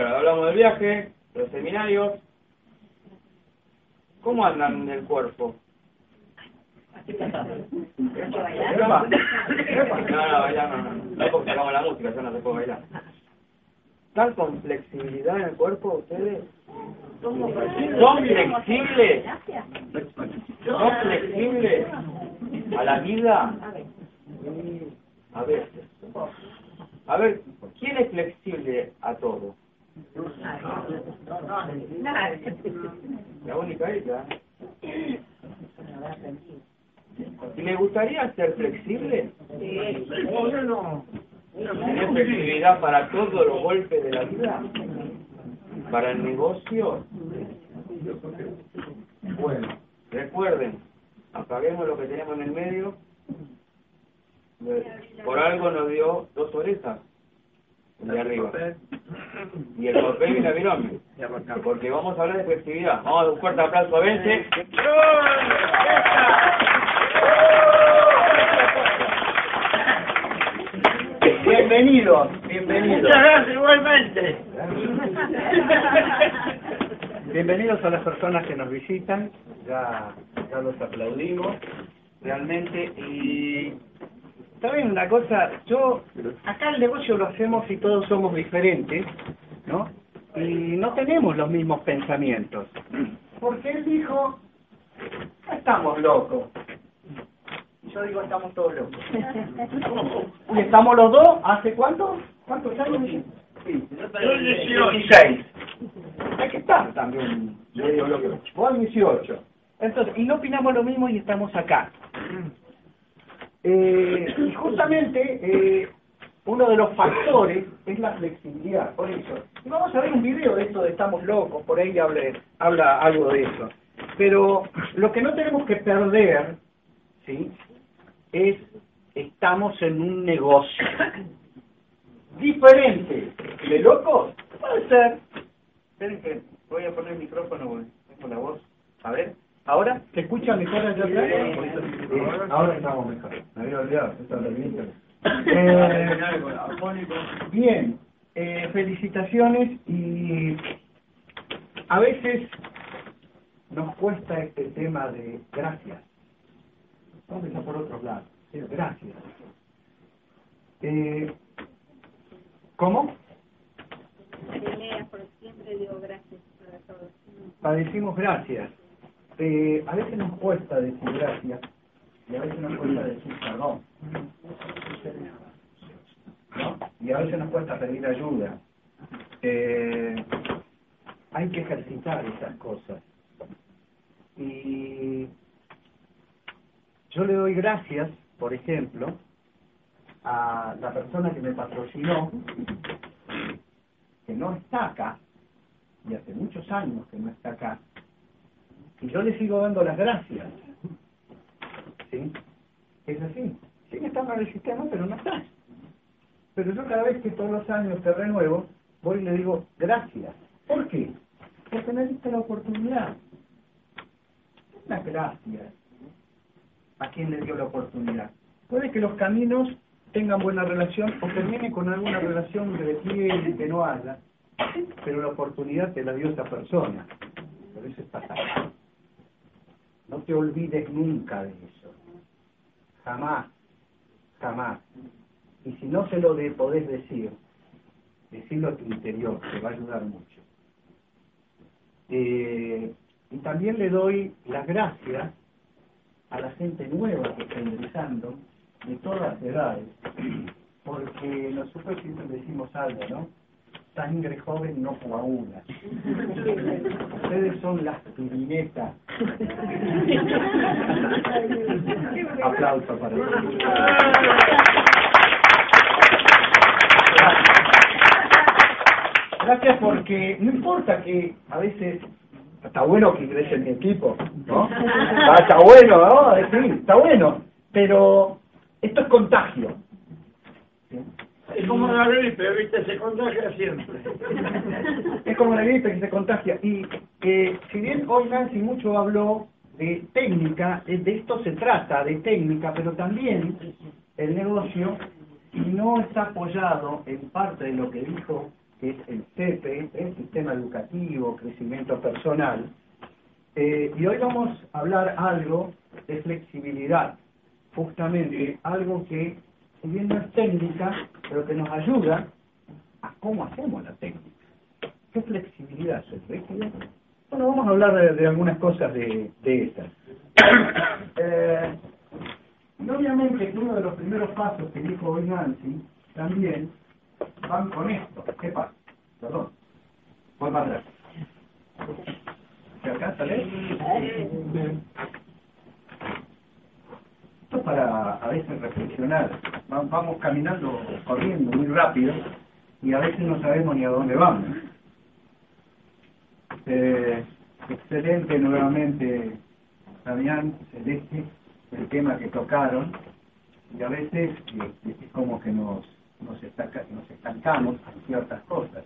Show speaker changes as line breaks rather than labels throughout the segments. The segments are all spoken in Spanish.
Bueno, hablamos del viaje, los seminarios. ¿Cómo andan del cuerpo? Epa. No, no, bailar no, no. No porque sacamos la música, yo no se puedo bailar. ¿Están con flexibilidad en el cuerpo ustedes? ¿Son flexibles? ¿Son flexibles a la vida? A ver, a ver, ¿quién es flexible a todo? La única ella. ¿Y le gustaría ser flexible? ¿Tener flexibilidad para todos los golpes de la vida? ¿Para el negocio? Bueno, recuerden, apaguemos lo que tenemos en el medio. Por algo nos dio dos orejas de arriba. Y el papel y la binomio. Porque vamos a hablar de flexibilidad. Vamos a dar un fuerte aplauso a Vence. Bienvenidos, bienvenidos.
Muchas gracias igualmente.
Bienvenidos a las personas que nos visitan, ya, ya los aplaudimos realmente y saben una cosa, yo acá el negocio lo hacemos y todos somos diferentes, ¿no? Y no tenemos los mismos pensamientos, porque él dijo, "No estamos locos. Y Yo digo, estamos todos locos. Y estamos los dos, ¿hace cuánto? ¿Cuántos años? Sí,
Yo 18.
16. Hay que estar también medio loco. Vos 18. Entonces, y no opinamos lo mismo y estamos acá. Eh, y justamente eh, uno de los factores es la flexibilidad, por eso. Y vamos a ver un video de esto de estamos locos, por ahí habla, habla algo de eso. Pero lo que no tenemos que perder, ¿sí? Es, estamos en un negocio. Diferente de locos, puede ser. Esperen que voy a poner el micrófono, tengo la voz. A ver, ¿ahora? ¿Se escucha mejor allá atrás?
Sí, ahora estamos mejor. Me había olvidado, esto es.
Eh, bien, eh, felicitaciones y a veces nos cuesta este tema de gracias. Vamos a empezar por otro lado. Gracias. Eh, ¿Cómo?
Siempre digo gracias para todos.
Padecimos gracias. Eh, a veces nos cuesta decir gracias y a veces nos cuesta decir perdón. ¿No? Y a veces nos cuesta pedir ayuda. Eh, hay que ejercitar esas cosas. Y yo le doy gracias, por ejemplo, a la persona que me patrocinó, que no está acá, y hace muchos años que no está acá, y yo le sigo dando las gracias. ¿Sí? Es así. Sigue estando en el sistema, pero no está. Pero yo cada vez que todos los años te renuevo, voy y le digo gracias. ¿Por qué? Porque me diste la oportunidad. Una gracias a quien le dio la oportunidad. Puede que los caminos tengan buena relación o termine con alguna relación de piel y que no haya, pero la oportunidad te la dio esa persona. Por eso estás acá. No te olvides nunca de eso. Jamás, jamás. Y si no se lo podés decir, decirlo a tu interior, te va a ayudar mucho. Eh, y también le doy las gracias a la gente nueva que está ingresando, de todas las edades, porque nosotros siempre decimos algo, ¿no? Sangre joven no coagula. Ustedes son las pirinetas. Aplauso para ellos. Gracias porque no importa que a veces está bueno que ingrese mi equipo, ¿no? Ah, está bueno, ¿no? Está bueno, pero esto es contagio.
Es como la gripe, viste, se contagia siempre.
Es como la gripe que se contagia. Y que si bien hoy Nancy mucho habló de técnica, eh, de esto se trata, de técnica, pero también el negocio, y no está apoyado en parte de lo que dijo que es el CEPE, el Sistema Educativo, Crecimiento Personal. Eh, y hoy vamos a hablar algo de flexibilidad, justamente algo que, si bien no es técnica, pero que nos ayuda a cómo hacemos la técnica. ¿Qué flexibilidad es? Bueno, vamos a hablar de, algunas cosas de, de estas. Eh, y obviamente que uno de los primeros pasos que dijo hoy Nancy también van con esto. ¿Qué pasa? Perdón. Voy para atrás. ¿Se alcanza a? Esto es para a veces reflexionar. Va- Vamos caminando, corriendo muy rápido y a veces no sabemos ni a dónde vamos. Eh, excelente nuevamente, Damián, Celeste, el tema que tocaron y a veces eh, es como que nos, nos, estanca- nos estancamos en ciertas cosas.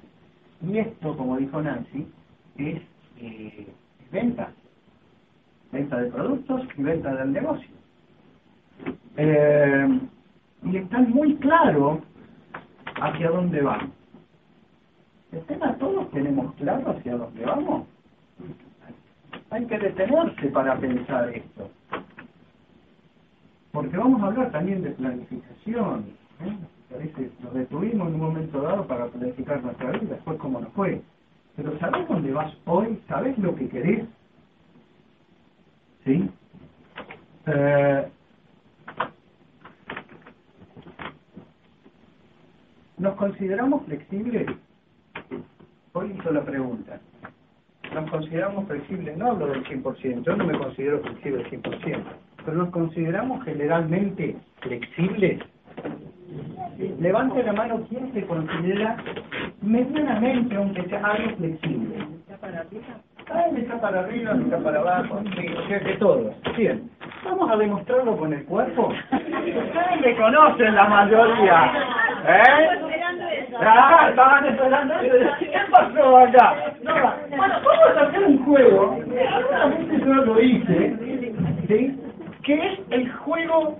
Y esto, como dijo Nancy, es eh, venta. Venta de productos y venta del negocio. Eh, y está muy claro hacia dónde vamos. El tema, todos tenemos claro hacia dónde vamos. Hay que detenerse para pensar esto. Porque vamos a hablar también de planificación. ¿eh? A veces nos detuvimos en un momento dado para planificar nuestra vida, después cómo nos fue. Pero ¿sabés dónde vas hoy? ¿Sabés lo que querés? ¿Sí? Eh, ¿Nos consideramos flexibles? Hoy hizo la pregunta. ¿Nos consideramos flexibles? No hablo del 100%, yo no me considero flexible al 100%, pero ¿nos consideramos generalmente flexibles? Levante la mano quien se considera medianamente, aunque sea algo flexible. Ah, me está para arriba, está para abajo, sí, o sea que todos. Bien, vamos a demostrarlo con el cuerpo. Ustedes me conocen la mayoría, ¿eh? Ah, estaban esperando. ¿Qué pasó acá? No, bueno, vamos a hacer un juego, seguramente yo lo hice, ¿sí? Que es el juego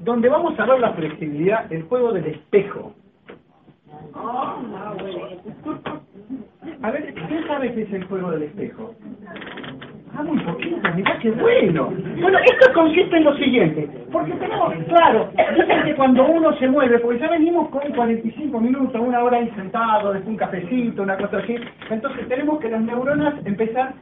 donde vamos a ver la flexibilidad, el juego del espejo. A ver, ¿quién sabe qué es el juego del espejo? Ah, muy poquito, mirá qué bueno. Bueno, esto consiste en lo siguiente, porque tenemos, claro, que cuando uno se mueve, porque ya venimos con 45 minutos, una hora ahí sentado, después un cafecito, una cosa así, entonces tenemos que las neuronas empezar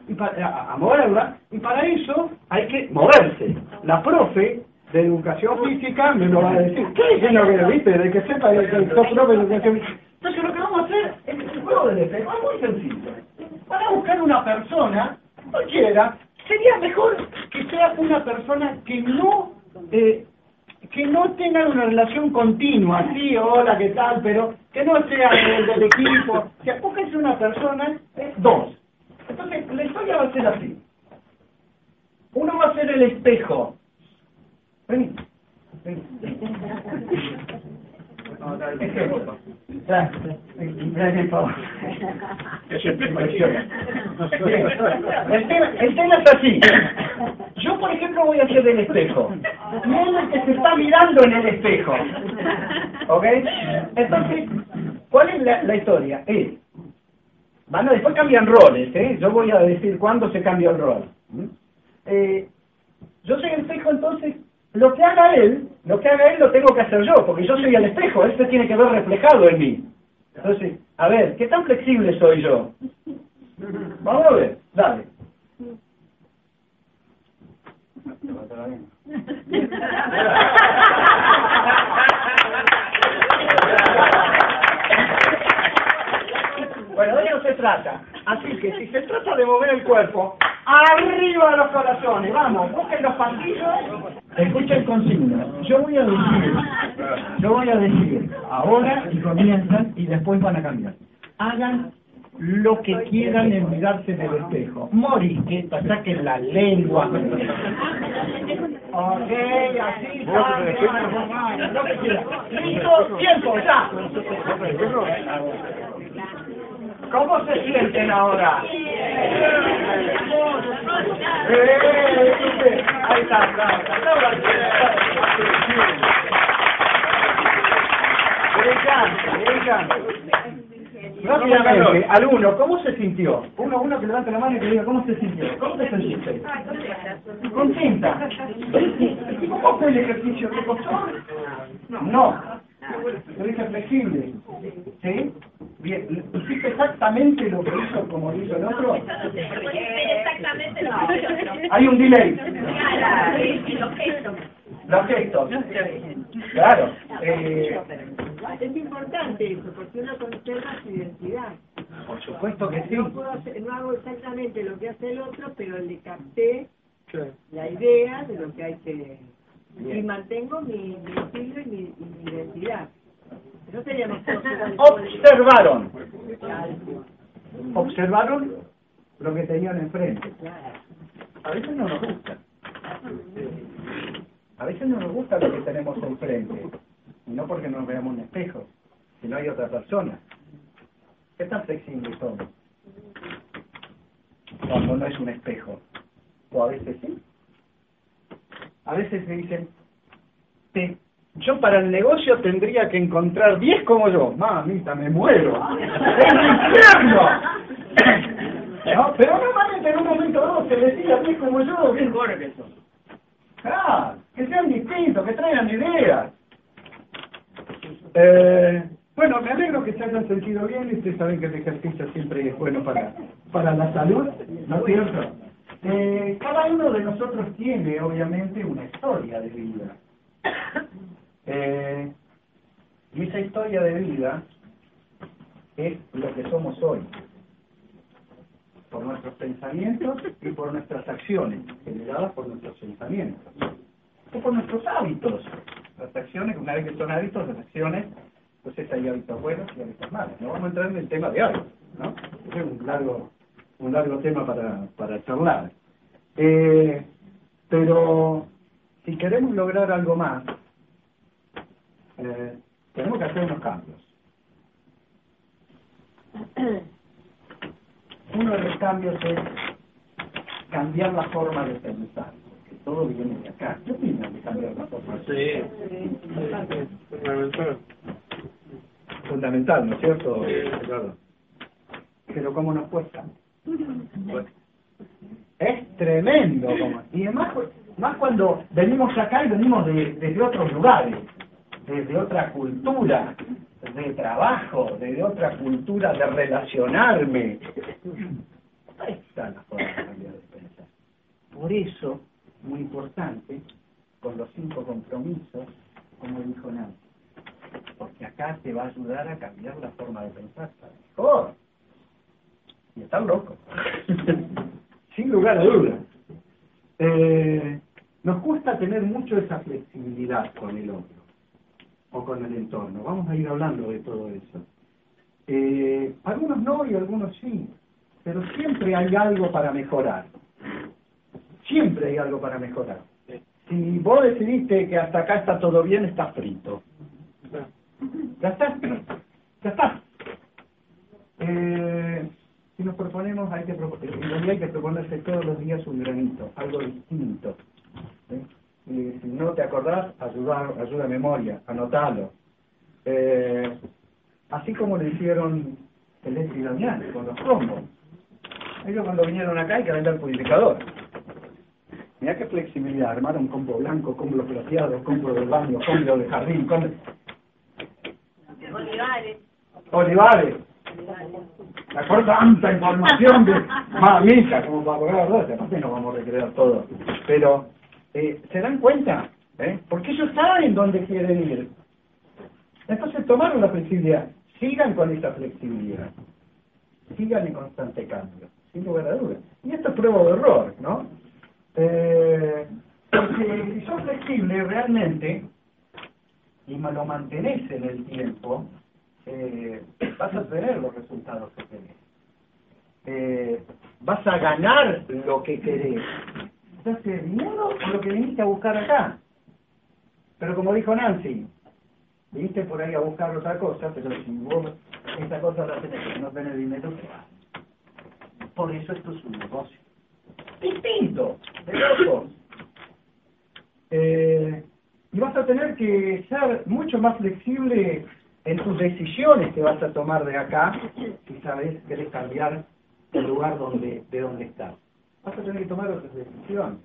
a, a moverlas, y para eso hay que moverse. La profe de educación física me lo va a decir. ¿Qué es lo que viste? De que sepa que sos profe de educación física. Entonces lo que vamos a hacer es el juego del espejo, es muy sencillo. Para buscar una persona, cualquiera, sería mejor que sea una persona que no eh, que no tenga una relación continua, sí, hola, ¿qué tal? Pero que no sea del, del equipo. Sea, búsquense una persona, eh, dos. Entonces, la historia va a ser así. Uno va a ser el espejo. Vení. Vení. Por. El tema, el tema es así. Yo, por ejemplo, voy a hacer el espejo. Y él es el que se está mirando en el espejo. ¿Ok? Entonces, ¿cuál es la, la historia? Es, van a, después cambian roles, ¿eh? Yo voy a decir cuándo se cambia el rol. ¿Mm? Eh, yo soy el espejo, entonces, lo que haga él, lo que haga él lo tengo que hacer yo, porque yo soy el espejo, él tiene que ver reflejado en mí. Entonces, a ver, ¿qué tan flexible soy yo? Vamos a ver, dale. Bueno, de eso se trata. Así que si se trata de mover el cuerpo, arriba de los corazones, vamos, busquen los pasillos, escuchen consignas. Yo voy a decir, yo voy a decir ahora y comienzan y después van a cambiar. Hagan lo que quieran en mirarse en el espejo. Morisqueta, saquen la lengua. Ok, así, saquen, lo que quieran. Listo, tiempo, ya. ¿Cómo se sienten ahora? Eh, Ahí está, está. Rápidamente, al uno, ¿cómo se sintió? Uno, uno que levante la mano y que diga, ¿cómo se sintió? ¿Cómo te sentiste? ¿Contenta? ¿Y cómo fue el ejercicio? ¿Te costó? No. Lo hice flexible. ¿Sí? Bien. ¿Hiciste exactamente lo que hizo como hizo el otro?
Exactamente lo que
Hay un delay.
Los gestos.
Los gestos. Claro. Eh,
Es importante eso, porque uno conserva su identidad.
por supuesto que sí.
No, puedo hacer- no hago exactamente lo que hace el otro, pero le capté la idea de lo que hay que... Y mantengo mi, mi estilo y mi, y mi identidad. No seríamos
Observaron. Observaron lo que tenían enfrente. A veces no nos gusta. A veces no nos gusta lo que tenemos enfrente. Y no porque nos veamos en espejo, sino hay otra persona. ¿Qué tan flexibles somos? Cuando no es un espejo. O a veces sí. A veces se dicen, "Te- yo para el negocio tendría que encontrar 10 como yo. Mamita, me muero. ¡Es infierno! ¿No? Pero normalmente en un momento dado se decía 10 como yo, bien mejores que son. Ah, que sean distintos, que traigan ideas. Eh, bueno, me alegro que se hayan sentido bien y ustedes saben que el ejercicio siempre es bueno para, para la salud, ¿no es cierto? Eh, cada uno de nosotros tiene, obviamente, una historia de vida. Eh, y esa historia de vida es lo que somos hoy, por nuestros pensamientos y por nuestras acciones, generadas por nuestros pensamientos, o por nuestros hábitos. Las acciones, una vez que son hábitos, las acciones, pues es hay hábitos buenos y hábitos malos. No vamos a entrar en el tema de hábitos, ¿no? Es un largo, un largo tema para, para charlar. Eh, pero si queremos lograr algo más, eh, tenemos que hacer unos cambios. Uno de los cambios es cambiar la forma de pensar, porque todo viene de acá. ¿Qué opinan de cambiar la forma de pensar?
Fundamental.
Fundamental, ¿no es cierto? Claro. Pero ¿cómo nos cuesta? Es tremendo. Y además, cu- más cuando venimos acá y venimos de, desde otros lugares, desde otra cultura, de trabajo, desde otra cultura de relacionarme. Ahí está la forma de cambiar de pensar. Por eso, muy importante, con los cinco compromisos, como dijo Nancy, porque acá te va a ayudar a cambiar la forma de pensar para mejor. Y están locos. Sin lugar a dudas. Eh, nos cuesta tener mucho esa flexibilidad con el otro o con el entorno. Vamos a ir hablando de todo eso. Eh, algunos no y algunos sí, pero siempre hay algo para mejorar. Siempre hay algo para mejorar. Si vos decidiste que hasta acá está todo bien, está frito. Ya está, ya está. Eh, si nos proponemos, hay que hay que proponerse todos los días un granito, algo distinto. ¿sí? Y si no te acordás, ayuda, ayuda a memoria, anotalo. Eh, así como lo hicieron Celeste y Damián con los combos. Ellos cuando vinieron acá hay que vender purificador. Mirá qué flexibilidad, armaron combo blanco, combo plateado, combo del baño, combo de jardín, combo...
Olivares.
Olivares. Acuerdo tanta información de mamita como para poder hablar, aparte no vamos a recrear todo. Pero, eh, ¿se dan cuenta? ¿Eh? Porque ellos saben dónde quieren ir. Entonces tomaron la flexibilidad. Sigan con esa flexibilidad. Sigan en constante cambio, sin lugar a dudas. Y esto es prueba de error, ¿no? Eh, porque si sos flexible realmente, y lo mantenés en el tiempo, eh, vas a tener los resultados que querés. Eh, vas a ganar lo que querés. ¿Te hace dinero o lo que viniste a buscar acá? Pero como dijo Nancy, viniste por ahí a buscar otra cosa, pero si vos esa cosa la tenés no tenés dinero, ¿qué vas? Por eso esto es un negocio. Distinto, de locos. Eh, y vas a tener que ser mucho más flexible en tus decisiones que vas a tomar de acá, si sabes, querés cambiar el lugar donde, de donde estás. Vas a tener que tomar otras decisiones.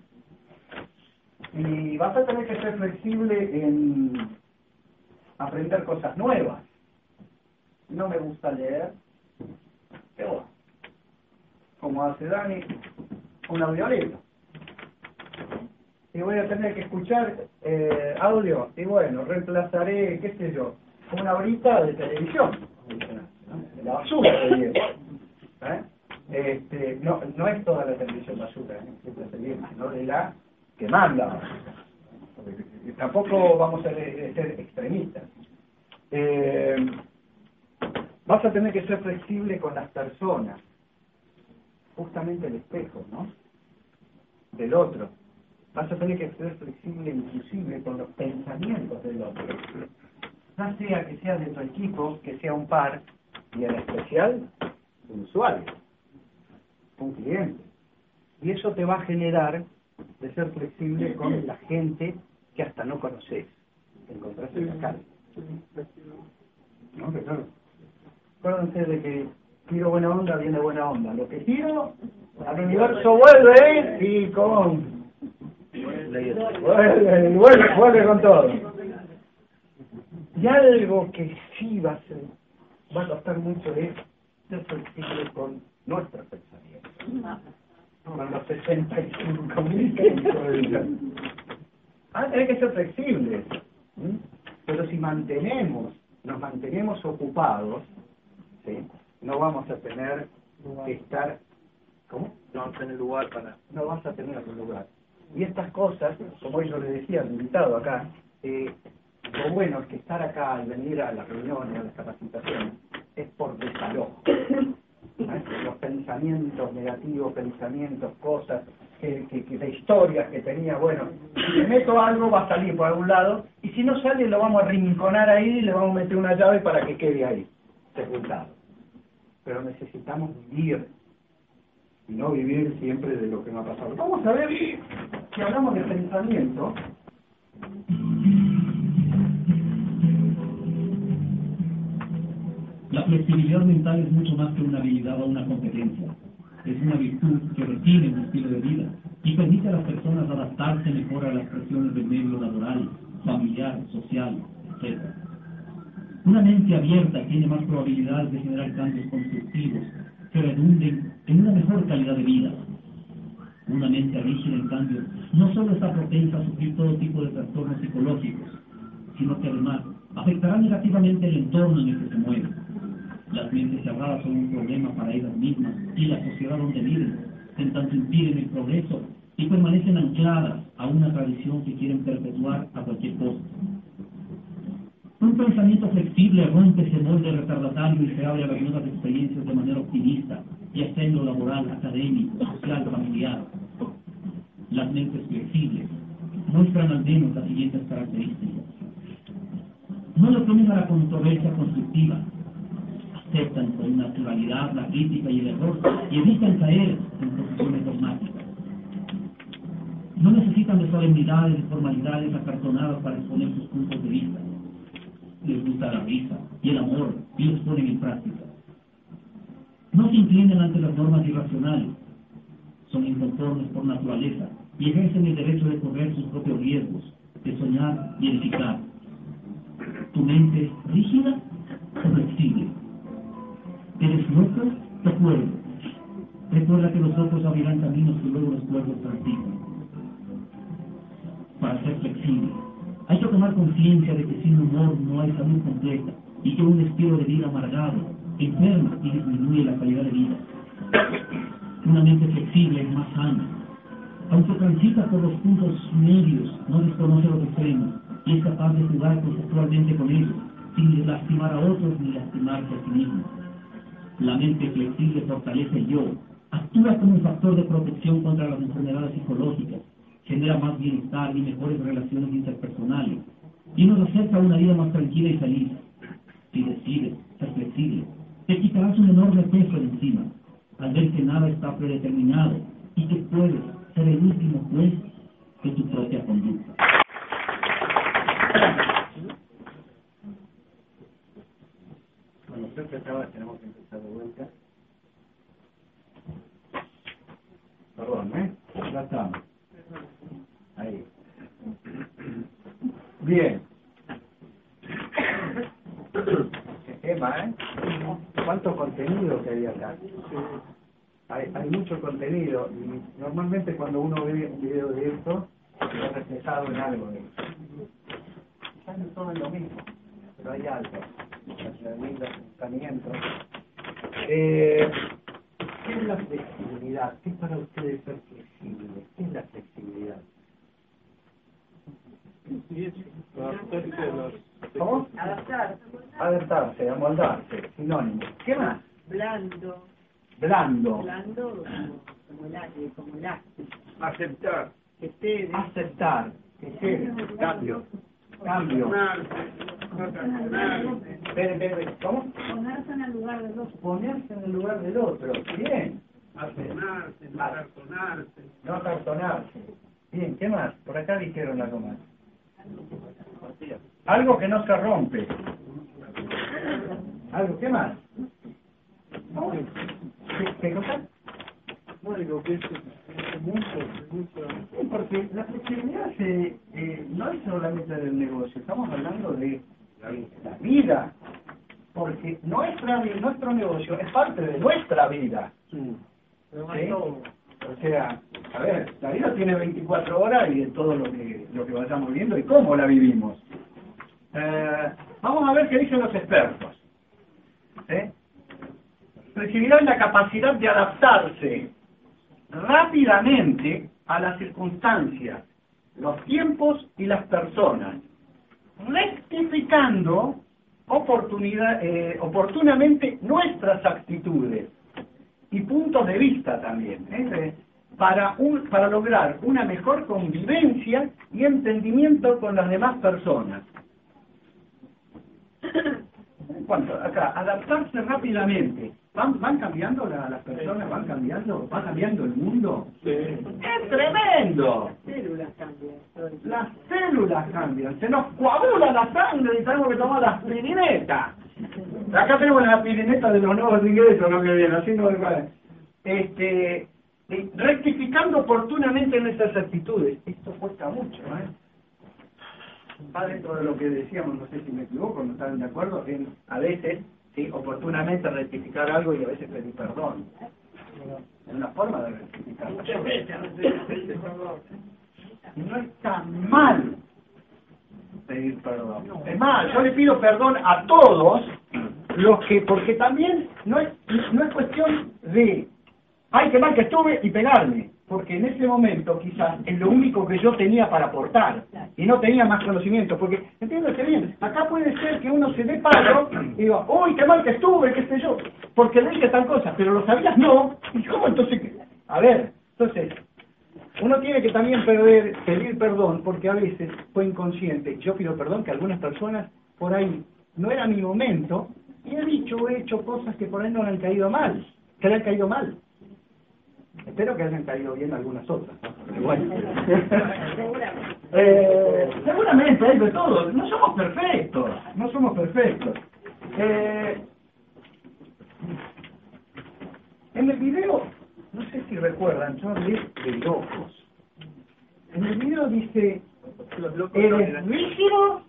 Y vas a tener que ser flexible en aprender cosas nuevas. No me gusta leer, pero como hace Dani, una violeta. Y voy a tener que escuchar eh, audio, y bueno, reemplazaré, qué sé yo, una horita de televisión, la basura de ¿eh? Este, no, no es toda la televisión basura, ¿eh? sino de la que manda. Tampoco vamos a ser extremistas. Eh, vas a tener que ser flexible con las personas. Justamente el espejo, ¿no? Del otro. Vas a tener que ser flexible inclusive con los pensamientos del otro ya sea que sea de tu equipo, que sea un par, y en especial un usuario, un cliente. Y eso te va a generar de ser flexible con la gente que hasta no conoces, que encontraste en la calle. ¿No? Claro. Acuérdense de que tiro buena onda, viene buena onda. Lo que tiro, al universo vuelve y con... Vuelve, vuelve, vuelve con todo. Y algo que sí va a ser, va a costar mucho es ser flexible con nuestros pensamientos. Con los 65 mil Ah, hay que ser flexibles. Pero si mantenemos, nos mantenemos ocupados, ¿sí? no vamos a tener que estar... ¿Cómo?
No vas a tener lugar para...
No vas a tener lugar. Y estas cosas, como yo le decía al invitado acá, eh, lo bueno es que estar acá al venir a las reuniones, a las capacitaciones, es por desalojo. Los pensamientos negativos, pensamientos, cosas, que, que, de historias que tenía, bueno, si le meto algo va a salir por algún lado, y si no sale lo vamos a rinconar ahí y le vamos a meter una llave para que quede ahí, sepultado. Pero necesitamos vivir, y no vivir siempre de lo que me ha pasado. Vamos a ver, si hablamos de pensamiento,
La flexibilidad mental es mucho más que una habilidad o una competencia. Es una virtud que requiere un estilo de vida y permite a las personas adaptarse mejor a las presiones del medio laboral, familiar, social, etc. Una mente abierta tiene más probabilidades de generar cambios constructivos que redunden en una mejor calidad de vida. Una mente rígida, en cambio, no solo está propensa a sufrir todo tipo de trastornos psicológicos, sino que además afectará negativamente el entorno en el que se mueve. Las mentes cerradas son un problema para ellas mismas y la sociedad donde viven, en tanto impiden el progreso y permanecen ancladas a una tradición que quieren perpetuar a cualquier costo. Un pensamiento flexible rompe ese molde retardatario y se abre a las nuevas experiencias de manera optimista, ya sea en lo laboral, académico, social, familiar. Las mentes flexibles muestran al menos las siguientes características. No le ponen a la controversia constructiva, aceptan con naturalidad la crítica y el error y evitan caer en posiciones dogmáticas. No necesitan de solemnidades y formalidades acartonadas para exponer sus puntos de vista. Les gusta la risa y el amor y los ponen en práctica. No se inclinan ante las normas irracionales, son inconformes por naturaleza y ejercen el derecho de correr sus propios riesgos, de soñar y edificar. ¿Tu mente es rígida o flexible? ¿Eres loco o cuerdo? Recuerda que los ojos abrirán caminos que luego los cuerdos transitan. Para ser flexible, hay que tomar conciencia de que sin humor no hay salud completa y que un estilo de vida amargado enferma y disminuye la calidad de vida. Una mente flexible es más sana. Aunque transita por los puntos medios, no desconoce los extremos y es capaz de jugar conceptualmente con ellos, sin lastimar a otros ni lastimarse a sí mismo. La mente flexible fortalece el yo, actúa como un factor de protección contra las enfermedades psicológicas, genera más bienestar y mejores relaciones interpersonales, y nos acerca a una vida más tranquila y feliz. Si decides ser flexible, te quitarás un enorme peso de encima, al ver que nada está predeterminado y que puedes ser el último juez de tu propia conducta
de vuelta. Perdón, ¿eh? Ya estamos. Ahí. Bien. ¿eh? ¿Cuánto contenido que hay acá? Hay, hay mucho contenido y normalmente cuando uno ve un video de esto, se está reflejado en algo de esto. Están todo en lo mismo, pero hay algo. Los pensamientos. Eh, ¿Qué es la flexibilidad? ¿Qué es para ustedes ser flexible? ¿Qué es la flexibilidad? ¿Cómo?
Adaptar.
Adaptarse, amoldarse, sinónimo. ¿Qué más?
Blando.
Blando.
Blando como, como, el, como elástico.
Aceptar.
Que cede.
Aceptar. Que cede. Cambio. Cambio. Espere, espere, ¿Cómo?
Ponerse en el lugar del otro.
Ponerse en el lugar del otro. Bien.
Atonarse, no cartonarse.
No cartonarse. Bien, ¿qué más? Por acá dijeron algo más. Algo que no se rompe. ¿Algo? ¿Qué más? ¿Qué, qué cosa?
No digo que es mucho, mucho.
Sí, porque la flexibilidad se, eh, no es solamente del negocio, estamos hablando de la vida. Porque nuestra, nuestro negocio es parte de nuestra vida. ¿sí? O sea, a ver, la vida tiene 24 horas y de todo lo que, lo que vayamos viendo y cómo la vivimos. Eh, vamos a ver qué dicen los expertos. Flexibilidad es la capacidad de adaptarse rápidamente a las circunstancias, los tiempos y las personas, rectificando oportunidad, eh, oportunamente nuestras actitudes y puntos de vista también, ¿eh? para, un, para lograr una mejor convivencia y entendimiento con las demás personas. En cuanto acá, adaptarse rápidamente. ¿Van, van cambiando la- las personas? ¿Van cambiando? ¿Va cambiando el mundo? ¡Es tremendo!
Células cambian.
Las células cambian, se nos coagula la sangre y tenemos que tomar la aspirineta. Acá tenemos la aspirineta de los nuevos ingresos, ¿no? Que viene, así no Este, y rectificando oportunamente nuestras actitudes. Esto cuesta mucho, ¿eh? Va dentro de lo que decíamos, no sé si me equivoco, no están de acuerdo, en a veces, sí, oportunamente rectificar algo y a veces pedir perdón. Es una forma de rectificar. No está mal pedir perdón. Es más, yo le pido perdón a todos los que, porque también no es, no es cuestión de, ay, qué mal que estuve y pegarme, porque en ese momento quizás es lo único que yo tenía para aportar. Y no tenía más conocimiento, porque, entiéndase bien, acá puede ser que uno se dé palo y diga, uy, qué mal que estuve, qué sé yo, porque le dije tal cosa, pero lo sabías no, y cómo entonces, a ver, entonces, uno tiene que también perder, pedir perdón porque a veces fue inconsciente. Yo pido perdón que algunas personas por ahí no era mi momento y he dicho o he hecho cosas que por ahí no le han caído mal, que le han caído mal. Espero que hayan caído bien algunas otras. ¿no? Pero bueno. Eh, seguramente hay de todo. No somos perfectos. No somos perfectos. Eh, en el video, no sé si recuerdan, yo hablé de locos. En el video dice, ¿eres rígido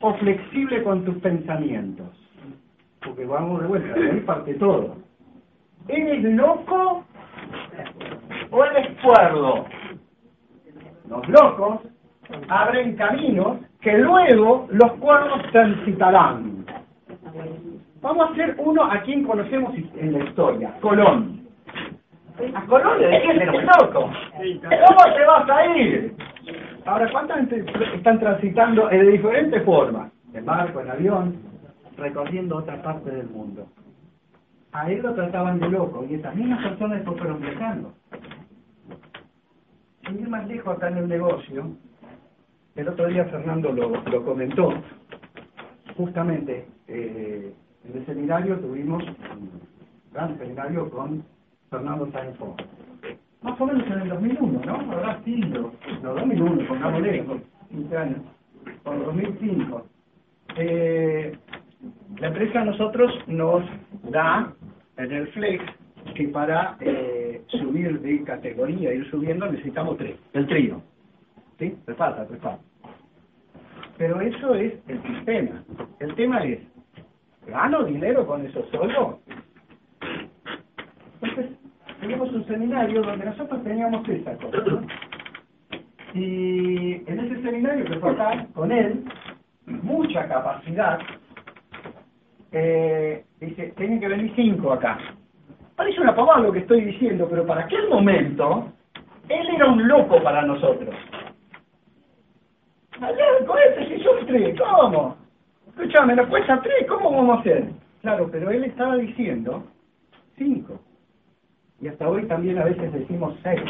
o flexible con tus pensamientos? Porque vamos de vuelta, de ahí parte todo. ¿Eres loco o eres cuerdo? Los locos abren caminos que luego los cuerdos transitarán. Vamos a hacer uno a quien conocemos en la historia, Colón. ¿A Colón le dijiste los loco? ¿Cómo te vas a ir? Ahora, ¿cuántas están transitando de diferentes formas? En barco, en avión, recorriendo otra parte del mundo. A él lo trataban de loco y esas mismas personas fueron viajando. Sin ir más lejos acá en el negocio, el otro día Fernando lo, comentó, justamente eh, en el seminario tuvimos un gran seminario con Fernando Sáenz. Más o menos en el 2001, ¿no? Habrá sido, no, 2001, pongámosle, 15 años, o 2005. Eh, la empresa a nosotros nos da en el flex que para eh, subir de categoría, ir subiendo, necesitamos tres, el trío. ¿Sí? Tres patas, tres patas. Pero eso es el sistema. El tema es, ¿gano dinero con eso solo? Entonces, tenemos un seminario donde nosotros teníamos esa cosa. Y en ese seminario que fue con él, mucha capacidad, eh, dice, tienen que venir cinco acá. Parece una pavada lo que estoy diciendo, pero para aquel momento, él era un loco para nosotros. Allá, con este si son tres, ¿cómo? Escuchame, nos cuesta tres, ¿cómo vamos a hacer? Claro, pero él estaba diciendo cinco. Y hasta hoy también a veces decimos seis.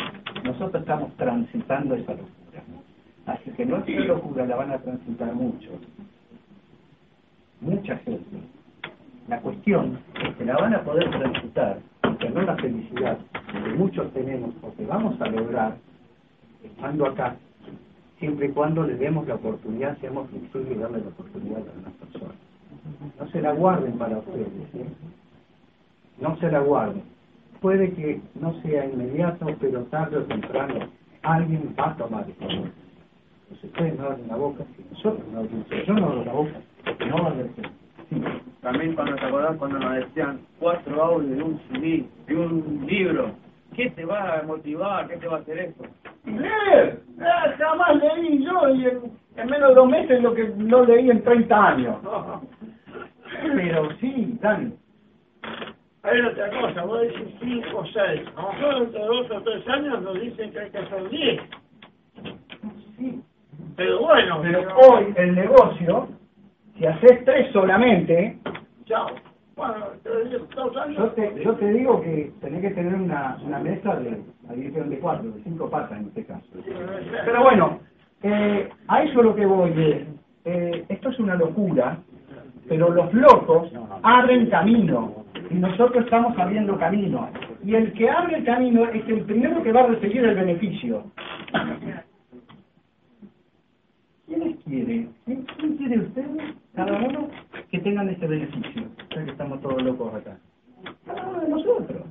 Nosotros estamos transitando esa locura. Así que nuestra locura la van a transitar muchos. Mucha gente. La cuestión es que la van a poder transitar y tener la felicidad que muchos tenemos o que vamos a lograr estando acá, siempre y cuando le demos la oportunidad, seamos flexibles y darle la oportunidad a las personas. No se la guarden para ustedes, no se la guarden. Puede que no sea inmediato, pero tarde o temprano alguien va a tomar esta boca. Entonces ustedes no abren la boca, nosotros no abrimos, yo no abro la boca, no va a haber.
También cuando te acordás cuando nos decían cuatro audios de un CD, de un libro, ¿qué te va a motivar? ¿Qué te va a hacer eso?
Leer, Ah, jamás leí yo y en, en menos de dos meses lo que no leí en 30 años. Pero sí, Dani,
Hay otra cosa, vos decís cinco o seis. A lo mejor dentro de dos o tres años nos dicen que hay que hacer diez.
sí.
Pero bueno,
Pero hoy el negocio, si haces tres solamente,
Chao. Bueno, te digo, dos
yo te, yo te digo que tenés que tener una, una mesa de, dijeron de cuatro, de cinco patas en este caso. Pero bueno, eh, a eso lo que voy es, eh, esto es una locura, pero los locos abren camino y nosotros estamos abriendo camino. Y el que abre el camino es el primero que va a recibir el beneficio. ¿Quiénes quieren? ¿Quién, quiere ustedes, cada uno, que tengan ese beneficio? Ya que estamos todos locos acá. Cada uno de nosotros.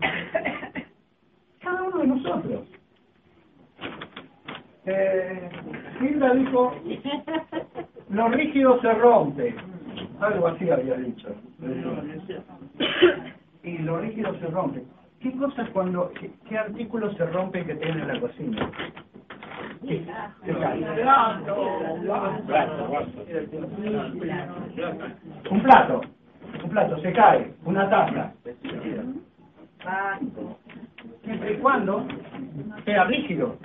Cada uno de nosotros. Eh, Hilda dijo, lo rígido se rompe. Algo así había dicho. Y lo rígido se rompe. ¿Qué cosas cuando, qué, qué artículos se rompen que tiene en la cocina? Un plato, un plato, se cae, una taza. Siempre y cuando sea rígido.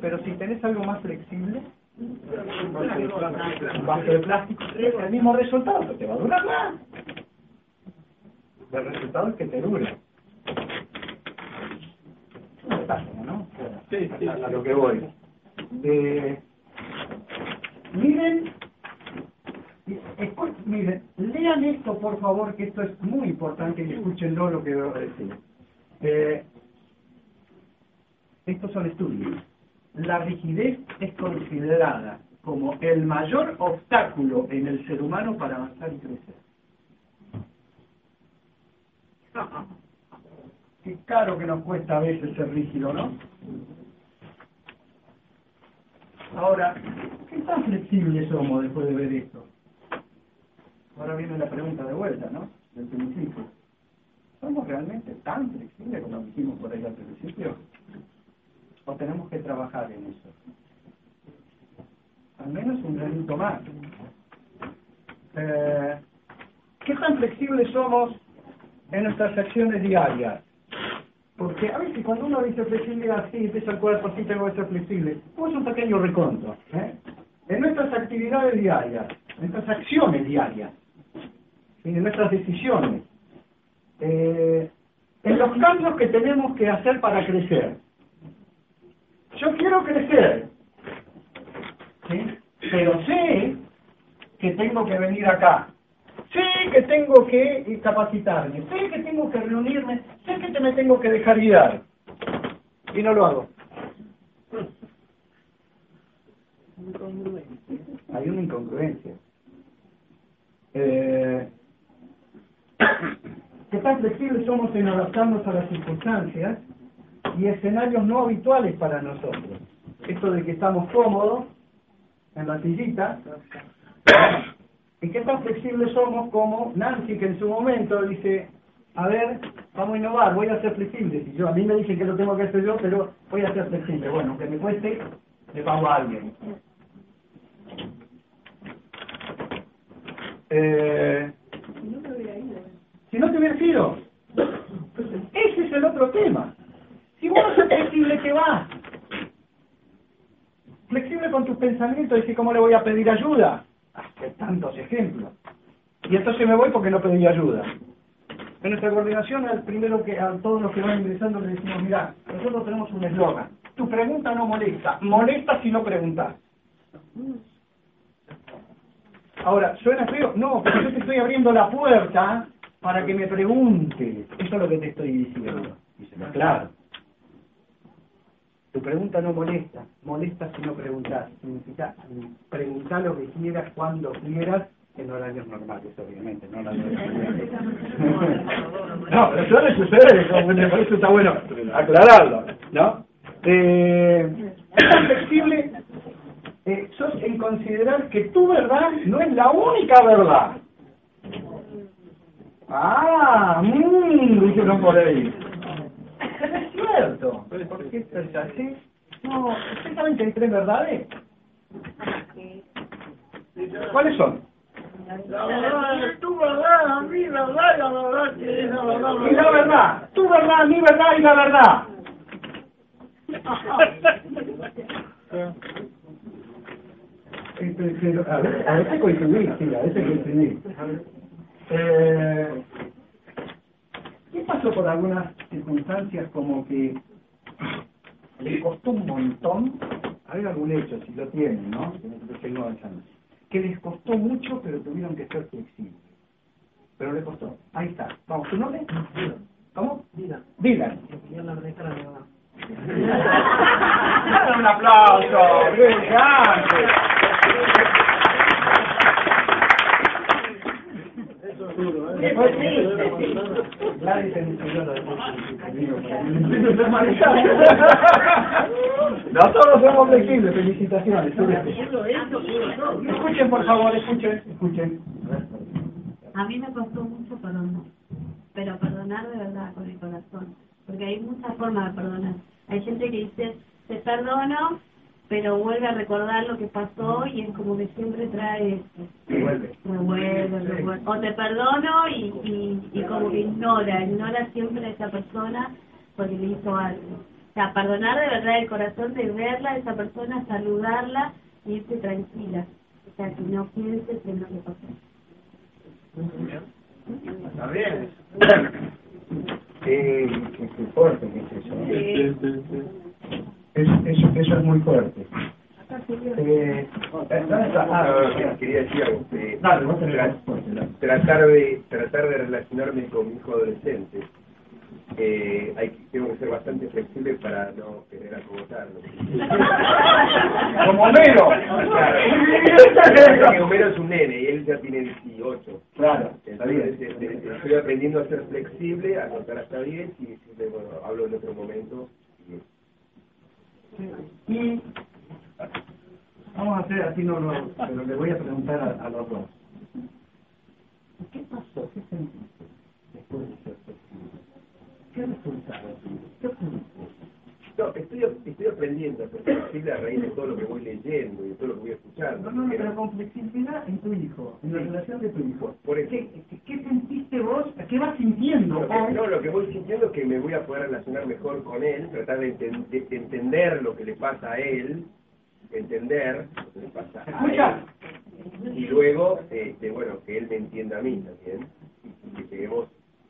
Pero si tenés algo más flexible, un vaso de plástico, el mismo resultado, te va a durar más. El resultado es que te dure. Una ¿no?
Sí, sí.
A lo que voy. Eh, miren, miren, lean esto por favor, que esto es muy importante y escúchenlo lo que voy a decir. Eh, estos son estudios. La rigidez es considerada como el mayor obstáculo en el ser humano para avanzar y crecer. Qué caro que nos cuesta a veces ser rígido, ¿no? Ahora, ¿qué tan flexibles somos después de ver esto? Ahora viene la pregunta de vuelta, ¿no? Del principio. ¿Somos realmente tan flexibles como dijimos por ahí al principio? ¿O tenemos que trabajar en eso? Al menos un granito más. Eh, ¿Qué tan flexibles somos en nuestras acciones diarias? Porque a veces cuando uno dice flexibilidad, sí, empieza el cuerpo, sí tengo que ser flexible. Como es un pequeño reconto. ¿eh? En nuestras actividades diarias, en nuestras acciones diarias, en nuestras decisiones, eh, en los cambios que tenemos que hacer para crecer. Yo quiero crecer, pero sé que tengo que venir acá. Sé que tengo que capacitarme, sé que tengo que reunirme, sé que te me tengo que dejar guiar. Y no lo hago. Hay una incongruencia. Eh, ¿Qué tan flexibles somos en adaptarnos a las circunstancias y escenarios no habituales para nosotros? Esto de que estamos cómodos en la sillita. ¿Y qué tan flexibles somos como Nancy, que en su momento dice, a ver, vamos a innovar, voy a ser flexible. Si yo, a mí me dicen que lo tengo que hacer yo, pero voy a ser flexible. Bueno, aunque me cueste, le pago a alguien. Eh, si no te hubieras ido. Ese es el otro tema. Si vos no flexible, ¿qué va? Flexible con tus pensamientos, dice, ¿cómo le voy a pedir ayuda? Hay tantos ejemplos. Y entonces me voy porque no pedí ayuda. En nuestra coordinación, al primero que a todos los que van ingresando le decimos, mira, nosotros tenemos un eslogan. Tu pregunta no molesta, molesta si no preguntas. Ahora, ¿suena feo? No, pero yo te estoy abriendo la puerta para que me preguntes. Eso es lo que te estoy diciendo. Díselo claro. Tu pregunta no molesta, molesta si no preguntas. Significa preguntar lo que quieras, cuando quieras, en horarios normales, obviamente, no No, pero suele suceder, por eso está bueno aclararlo, ¿no? Eh, es tan flexible eh, sos en considerar que tu verdad no es la única verdad. Ah, mmm, dijeron por ahí. Cierto. ¿Por qué es así? No, ¿ustedes saben que hay tres verdades? ¿Cuáles son?
La verdad tu verdad, mi verdad, la verdad que es la verdad.
Y la verdad, tu verdad, mi verdad y la verdad. Pero, a, ver, a veces coincidí, sí, a veces coincidí. Eh, ¿Qué pasó por algunas circunstancias como que le costó un montón? Hay algún hecho, si lo tienen, ¿no? Que les costó mucho, pero tuvieron que ser flexibles. Pero le costó. Ahí está. Vamos, ¿tu nombre? ¿Cómo? Dylan. Dylan. un aplauso. Nadie te enseñó lo de No todos somos flexibles, felicitaciones. Escuchen, por favor, escuchen, escuchen.
A mí me costó mucho perdonar, pero perdonar de verdad con el corazón, porque hay muchas formas de perdonar. Hay gente que dice, te perdono, pero vuelve a recordar lo que pasó y es como que siempre trae revuelve, revuelve, o te perdono y, y, y como que ignora, ignora siempre a esa persona porque le hizo algo. O sea, perdonar de verdad el corazón de verla a esa persona, saludarla y irte tranquila. O sea, que no pienses en lo que pasó.
Está bien. Qué, qué, fuerte que es eso. Eso, eso, eso es muy fuerte. Eh,
ah, quería decir algo. Eh, tratar de tratar de relacionarme con mi hijo adolescente. Eh, hay, tengo que ser bastante flexible para no querer acogotarlo.
Como Homero.
Claro. Homero es un nene y él ya tiene 18.
Claro.
Entonces, estoy aprendiendo a ser flexible, a contar hasta 10 y decirle, bueno, hablo en otro momento.
Y vamos a hacer así, no, no, pero le voy a preguntar a, los dos. ¿Qué pasó? ¿Qué sentiste después de ser ¿Qué resultado? ¿Qué
No, estoy, estoy aprendiendo a ser flexible a raíz de todo lo que voy leyendo y de todo lo que voy escuchando.
No, no, pero con flexibilidad en tu hijo, en la relación de tu hijo. Por ¿Qué, ¿Qué, sentiste vos? ¿Qué vas sintiendo?
Lo que, no, lo que voy sintiendo es que me voy a poder relacionar mejor con él, tratar de, de entender lo que le pasa a él, entender lo que le pasa a él. Y luego, este, bueno, que él me entienda a mí también, y que lleguemos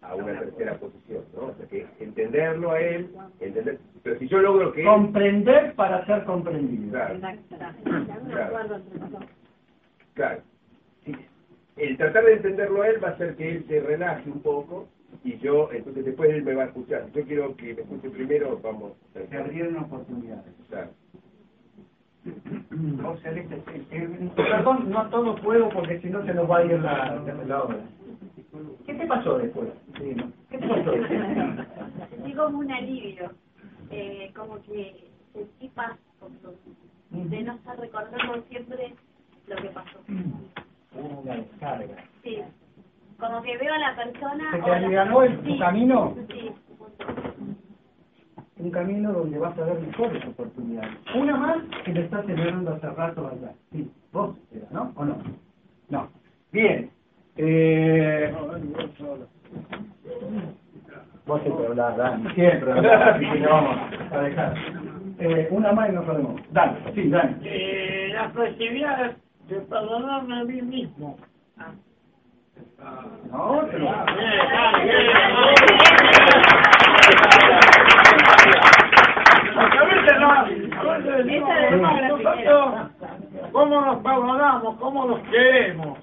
a una tercera posición, ¿no? O sea, que entenderlo a él, entender, pero si yo logro que...
Comprender para ser comprendido.
Claro. Claro. El tratar de entenderlo a él va a hacer que él se relaje un poco y yo, entonces después él me va a escuchar. Yo quiero que me escuche primero, vamos.
Se abrieron oportunidades.
Claro.
No, Celeste, perdón, no a todo puedo porque si no se nos va a ir la, la obra. ¿Qué te pasó después? ¿Qué te pasó?
Digo un alivio, eh, como que sentí paz de no estar recordando siempre lo
que
pasó.
Una descarga.
Sí, como que veo a la
persona... ¿Se te
el
camino?
Sí.
Un camino donde vas a ver mejores oportunidades. Una más que te estás celebrando hace rato allá. Sí, vos, ¿no? ¿O no? No. Bien. Eh, vos siempre hablás, Dani. Siempre hablás, así que le vamos a dejar. Eh, una más y nos podemos. Dale, sí, Dani.
Eh, la flexibilidad de perdonarme a mí mismo.
No, pero...
Bien, dale, bien. Porque a veces no, a veces
Esa de
no,
la
nosotros, ¿cómo nos perdonamos? ¿Cómo nos queremos?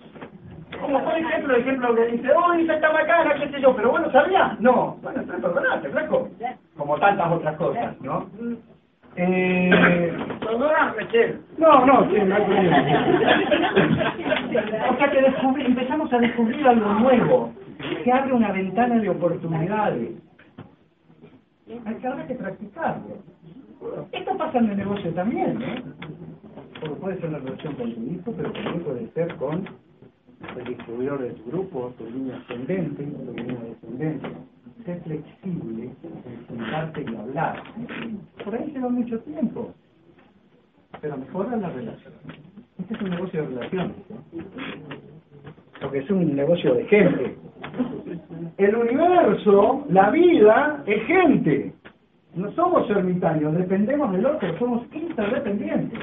Como por ejemplo, el ejemplo que dice, oh, dice esta macana, qué sé yo, pero bueno, ¿sabías? No, bueno, entonces perdonaste, flaco. Como tantas otras cosas, ¿no? Eh,
che.
no, no, sí, no hay problema. O sea que descubrí- empezamos a descubrir algo nuevo, que abre una ventana de oportunidades. Hay que habrá que practicarlo. Esto pasa en el negocio también, ¿no? Porque puede ser una relación con tu hijo, pero también puede ser con el distribuidor de tu grupo, tu línea ascendente, tu línea descendente. Sé flexible en sentarte y hablar. Por ahí lleva mucho tiempo, pero mejora la relación. Este es un negocio de relaciones, porque es un negocio de gente. El universo, la vida, es gente. No somos ermitaños, dependemos del otro, somos interdependientes.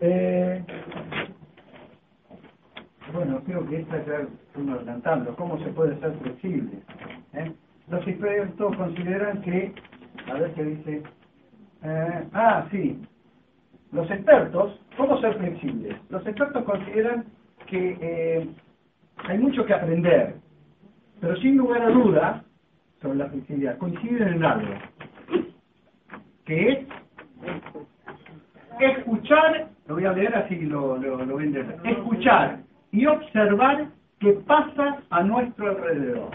Eh, bueno, creo que esta ya uno adelantando, ¿cómo se puede ser flexible? ¿Eh? Los expertos consideran que, a ver qué dice, eh, ah, sí, los expertos, ¿cómo ser flexibles? Los expertos consideran que eh, hay mucho que aprender, pero sin lugar a dudas, sobre la flexibilidad, coinciden en algo, que es escuchar, lo voy a leer así lo, lo, lo voy a entender, escuchar y observar qué pasa a nuestro alrededor.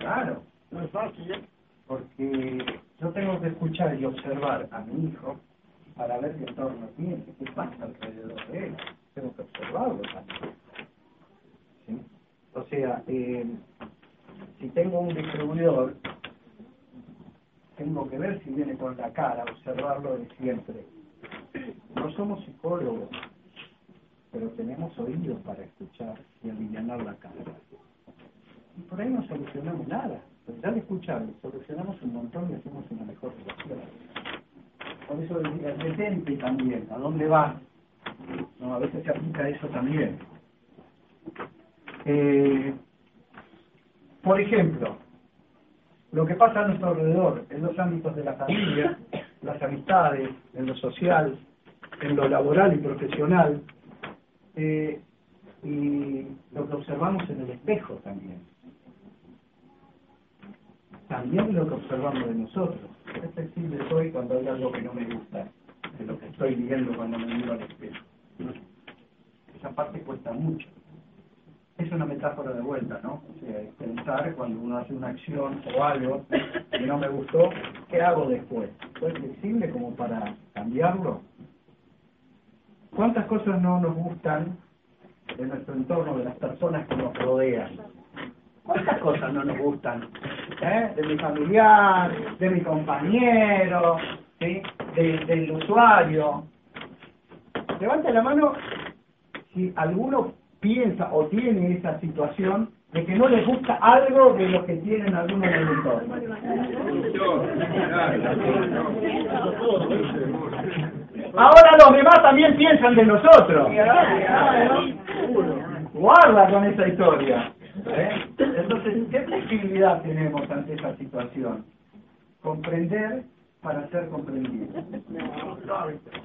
Claro,
No es fácil, ¿eh?
porque yo tengo que escuchar y observar a mi hijo para ver qué entorno tiene, qué pasa alrededor de él. Tengo que observarlo también. O sea, eh, si tengo un distribuidor, tengo que ver si viene con la cara, observarlo de siempre. No somos psicólogos, pero tenemos oídos para escuchar y aliviar la cara. Y por ahí no solucionamos nada, pero ya al escucharlo solucionamos un montón y hacemos una mejor relación. Por eso el detente también, ¿a dónde vas? No, a veces se aplica eso también. Eh, por ejemplo, lo que pasa a nuestro alrededor, en los ámbitos de la familia, las amistades, en lo social, en lo laboral y profesional, eh, y lo que observamos en el espejo también. También lo que observamos de nosotros. Es flexible soy cuando hay algo que no me gusta, de lo que estoy viendo cuando me miro al espejo. Esa parte cuesta mucho. Es una metáfora de vuelta, ¿no? O sea, es pensar cuando uno hace una acción o algo que no me gustó, ¿qué hago después? ¿Soy flexible como para cambiarlo? ¿Cuántas cosas no nos gustan de nuestro entorno, de las personas que nos rodean? ¿Cuántas cosas no nos gustan? ¿Eh? De mi familiar, de mi compañero, ¿sí? De- del usuario. Levante la mano si alguno piensa o tiene esa situación de que no les gusta algo de lo que tienen algunos el entorno. Ahora los demás también piensan de nosotros. Guarda con esa historia. ¿eh? Entonces, ¿qué flexibilidad tenemos ante esa situación? Comprender para ser comprendido.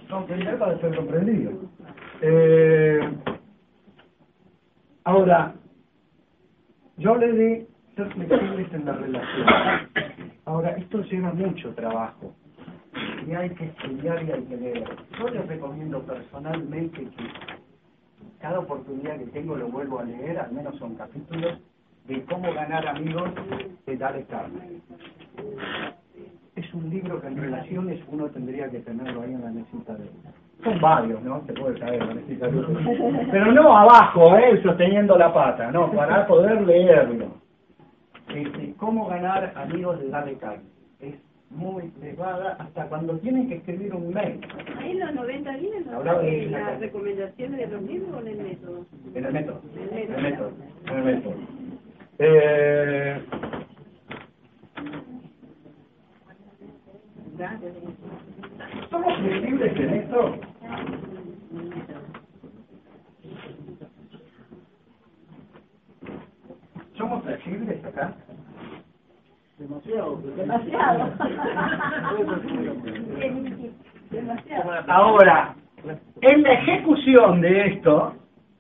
Comprender para ser comprendido. Eh, ahora, yo hablé de ser flexibles en la relación. Ahora, esto lleva mucho trabajo y hay que estudiar y hay que leer. Yo les recomiendo personalmente que cada oportunidad que tengo lo vuelvo a leer, al menos son capítulos, de cómo ganar amigos de Dale Carnegie. Es un libro que en relaciones uno tendría que tenerlo ahí en la mesita de son varios, ¿no? Se puede saber, no necesita luz. Pero no abajo, ¿eh? Sosteniendo la pata, no, para poder leerlo. Este, ¿Cómo ganar amigos de darle carne? Es muy elevada hasta cuando tienen que escribir un mail.
Ahí en los 90 días
Hablaba de
las recomendaciones de los libros o en el método.
En el método.
En el
método. En el método. Eh, ¿Somos flexibles en esto? ¿Somos flexibles acá?
Demasiado.
Demasiado. Demasiado.
Ahora, en la ejecución de esto,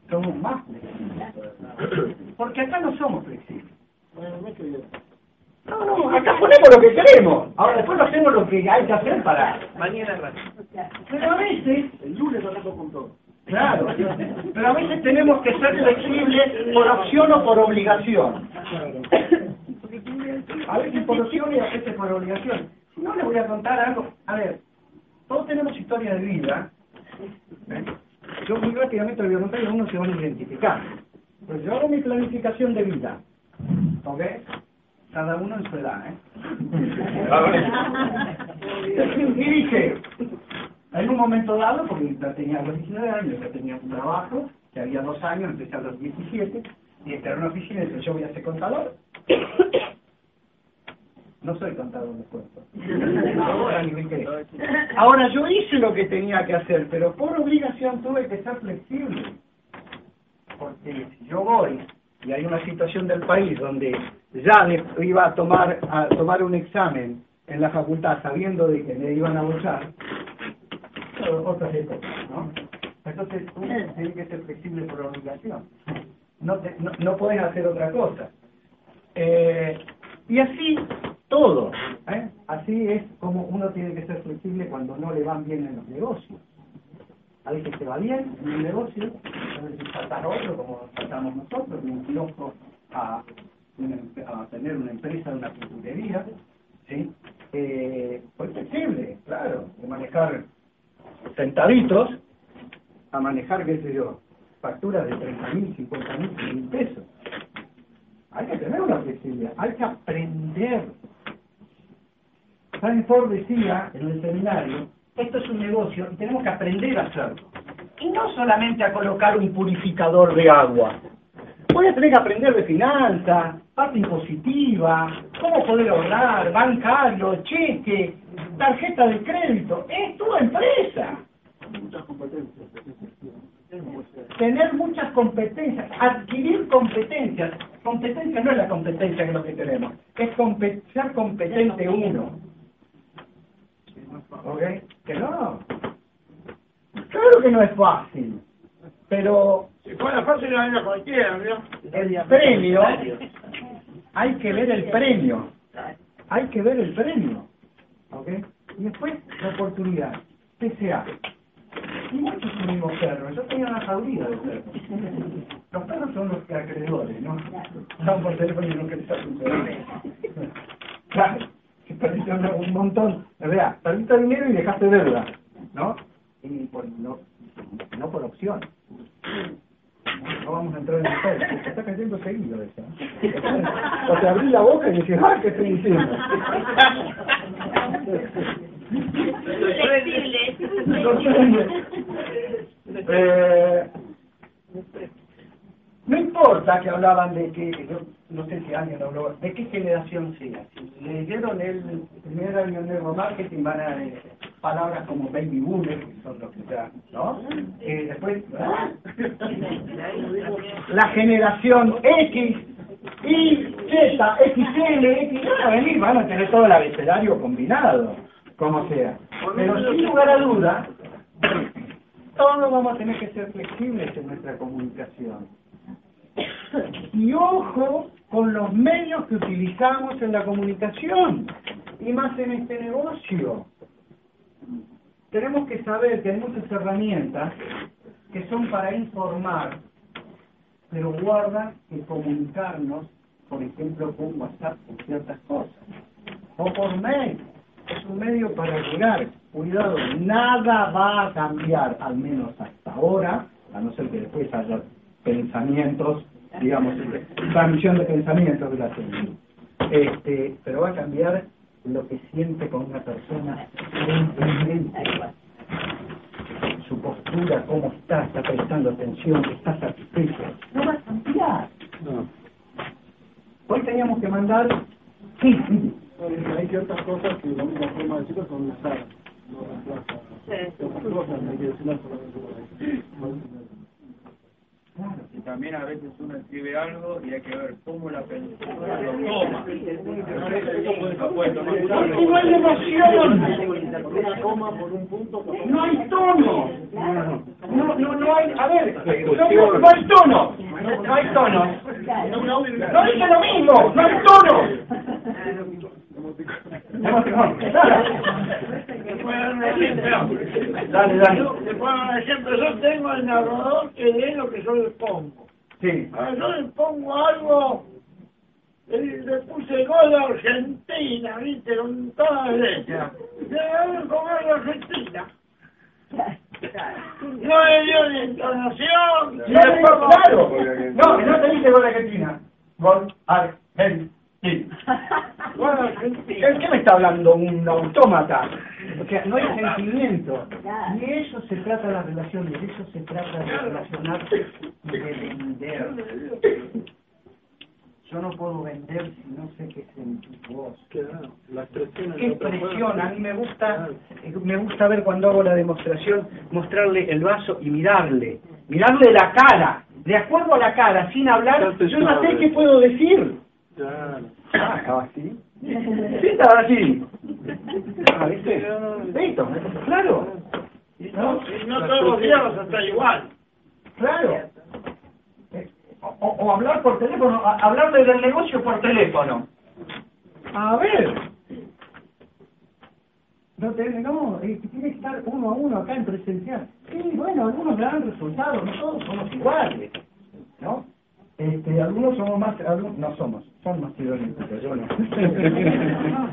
somos más flexibles. Porque acá no somos flexibles.
Bueno, no.
No, no, acá ponemos lo que queremos. Ahora después hacemos lo que hay que hacer para...
Mañana rato.
Pero a veces,
El lunes arranco con todo.
claro, pero a veces tenemos que ser flexibles por opción o por obligación. A veces por opción y a veces por obligación. Si no, les voy a contar algo. A ver, todos tenemos historia de vida. ¿eh? Yo muy rápidamente voy a contar y algunos se van a identificar. Pues yo hago mi planificación de vida. ¿Ok? Cada uno en su edad, ¿eh? Y dije, en un momento dado, porque ya tenía los 19 años, ya tenía un trabajo, que había dos años, empecé a los 17, y entré en una oficina y dije, yo voy a ser contador. No soy contador de cuentos. Ahora, yo hice lo que tenía que hacer, pero por obligación tuve que ser flexible. Porque si yo voy y hay una situación del país donde ya me iba a tomar a tomar un examen en la facultad sabiendo de que me iban a bollar, otras épocas, ¿no? Entonces uno tiene que ser flexible por obligación. No, te, no, no puedes hacer otra cosa. Eh, y así todo. ¿eh? Así es como uno tiene que ser flexible cuando no le van bien en los negocios. A veces te va bien en un negocio, a veces saltas a otro, como saltamos nosotros, de un kiosco a, a tener una empresa, una pinturería, ¿sí? Eh, pues flexible, claro, de manejar centavitos a manejar, qué sé yo, facturas de 30 mil, 50 mil, 100 mil pesos. Hay que tener una flexibilidad, hay que aprender. Frank Ford decía en el seminario, esto es un negocio y tenemos que aprender a hacerlo. Y no solamente a colocar un purificador de agua. Voy a tener que aprender de finanzas, parte impositiva, cómo poder ahorrar, bancario, cheque, tarjeta de crédito. Es tu empresa.
Muchas competencias.
Tener muchas competencias, adquirir competencias. Competencia no es la competencia que es lo que tenemos, es compe- ser competente uno. ¿Ok? Que no. Claro que no es fácil, pero
Si fuera fácil, haría cualquiera, ¿no?
el premio, hay que ver el premio. Hay que ver el premio. ¿Ok? Y después la oportunidad. PCA. Muchos tuvimos perros. Yo tenía una jauría de perros. Los perros son los acreedores, ¿no? Están por teléfono y no hacer un perro. Claro. Perdiste un montón. O sea, perdiste dinero y dejaste deuda, ¿no? Y por, no, no por opción. No vamos a entrar en detalle, se está cayendo seguido eso. O sea, abrí la boca y decís, ¡ah, qué estoy diciendo! Eh, no importa que hablaban de que, yo no sé si alguien habló, de qué generación sea. Si leyeron el primer año de neuromarketing van a ver palabras como baby boomer, que son los que ya, ¿no? Eh, después, ¿ah? la generación X, Y, Z, XL, X, van a venir, van a tener todo el abecedario combinado, como sea. Pero sin lugar a duda, todos vamos a tener que ser flexibles en nuestra comunicación. Y ojo con los medios que utilizamos en la comunicación, y más en este negocio. Tenemos que saber que hay muchas herramientas que son para informar, pero guarda que comunicarnos, por ejemplo, con WhatsApp, con ciertas cosas, o por mail. Es un medio para llegar, cuidado, nada va a cambiar, al menos hasta ahora, a no ser que después haya pensamientos, digamos, transmisión de pensamientos de la gente. Este, pero va a cambiar lo que siente con una persona su postura, cómo está, está prestando atención, está satisfecho. No va a cambiar. Hoy teníamos que mandar... Sí, sí.
Hay ciertas cosas que la única forma de decirlo son usar, no. Sí.
Y también a veces uno escribe algo y hay que ver cómo la persona lo toma.
No hay emoción. No hay tono. No, no, no hay, a ver, no, no hay tono. No hay tono. No dice lo mismo, no hay tono. Dale, dale.
Te puedo dar un ejemplo. Yo tengo el narrador que lee lo que yo le pongo.
Sí.
Ahora yo le pongo algo, le, le puse gol a Argentina, viste, con toda la letra. Le hago con gol a Argentina. No le dio ni entonación.
Sí, claro. No, no te dice gol Argentina. Gol Argentina.
Bueno,
¿Qué, ¿Qué me está hablando un autómata? O sea, no hay sentimiento. Y de eso se trata la relación, de eso se trata de relacionarse y de vender. Yo no puedo vender si no sé qué sentís vos.
La expresión
¿Qué expresión? A mí me gusta, me gusta ver cuando hago la demostración, mostrarle el vaso y mirarle. Mirarle la cara. De acuerdo a la cara, sin hablar, yo no sé qué puedo decir.
Claro.
Ah, estaba así. Sí, estaba así. Ah, ¿viste? Listo, claro.
Y no, y no todos los días vas a estar igual.
Claro. Eh, O, o hablar por teléfono, hablarle del negocio por teléfono. A ver. No, te, no eh, tiene que estar uno a uno acá en presencial. Sí, bueno, algunos dan resultados, no todos somos iguales. ¿No? Este, algunos somos más, algunos, no somos, son más pero yo no.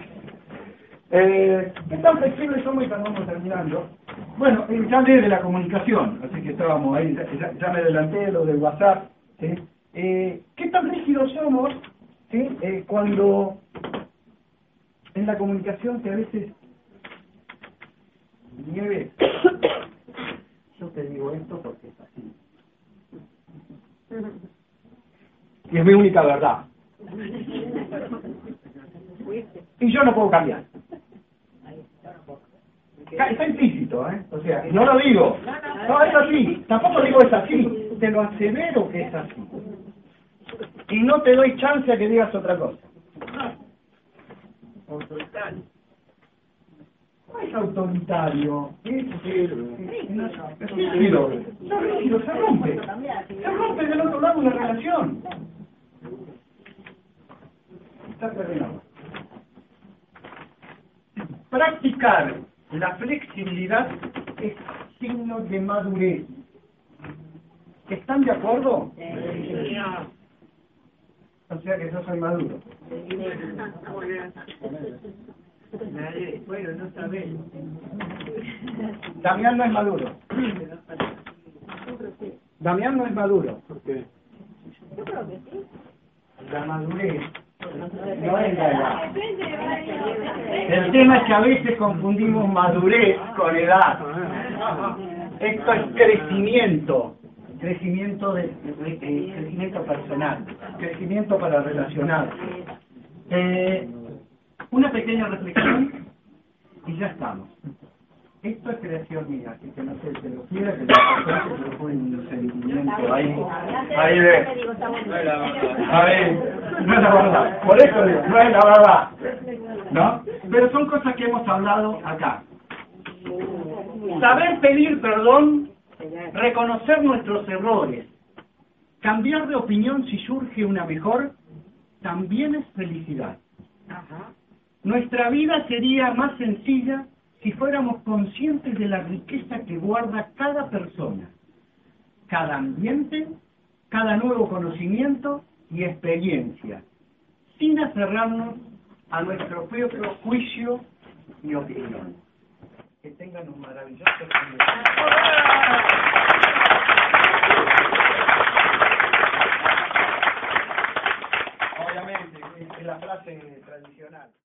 eh, ¿Qué tan flexibles somos y cuando vamos terminando? Bueno, eh, ya hablé de la comunicación, así que estábamos ahí, ya, ya- me adelanté de lo del WhatsApp. ¿sí? Eh, ¿Qué tan rígidos somos ¿sí? Eh, cuando en la comunicación que a veces nieve, yo te digo esto porque es así. Y es mi única verdad. Y yo no puedo cambiar. Está implícito, ¿eh? O sea, no lo digo. No, es así. Tampoco digo es así. Te lo asevero que es así. Y no te doy chance a que digas otra cosa.
Autoritario.
No es autoritario. Es, es, es rígido. Es rígido, se rompe. Se rompe del otro lado una relación. Está terminado. Practicar la flexibilidad es signo de madurez. ¿Están de acuerdo? O sea que yo soy maduro.
Bueno, no sabés.
Damián no es maduro. Damián no es maduro.
Porque
Yo creo que sí.
La madurez no es la edad. El tema es que a veces confundimos madurez con edad. Esto es crecimiento, crecimiento de, crecimiento personal, crecimiento para relacionar. Eh, una pequeña reflexión y ya estamos. Esto es creación mía, así que no sé si lo quiera, que lo que lo pone un sentimiento ahí,
No es la verdad.
a ver, no es la verdad. Por eso digo, no es la verdad. ¿No? Pero son cosas que hemos hablado acá. Saber pedir perdón, reconocer nuestros errores, cambiar de opinión si surge una mejor, también es felicidad. Nuestra vida sería más sencilla si fuéramos conscientes de la riqueza que guarda cada persona, cada ambiente, cada nuevo conocimiento y experiencia, sin aferrarnos a nuestro propio juicio y opinión. Que tengan un maravilloso Obviamente, es la frase tradicional.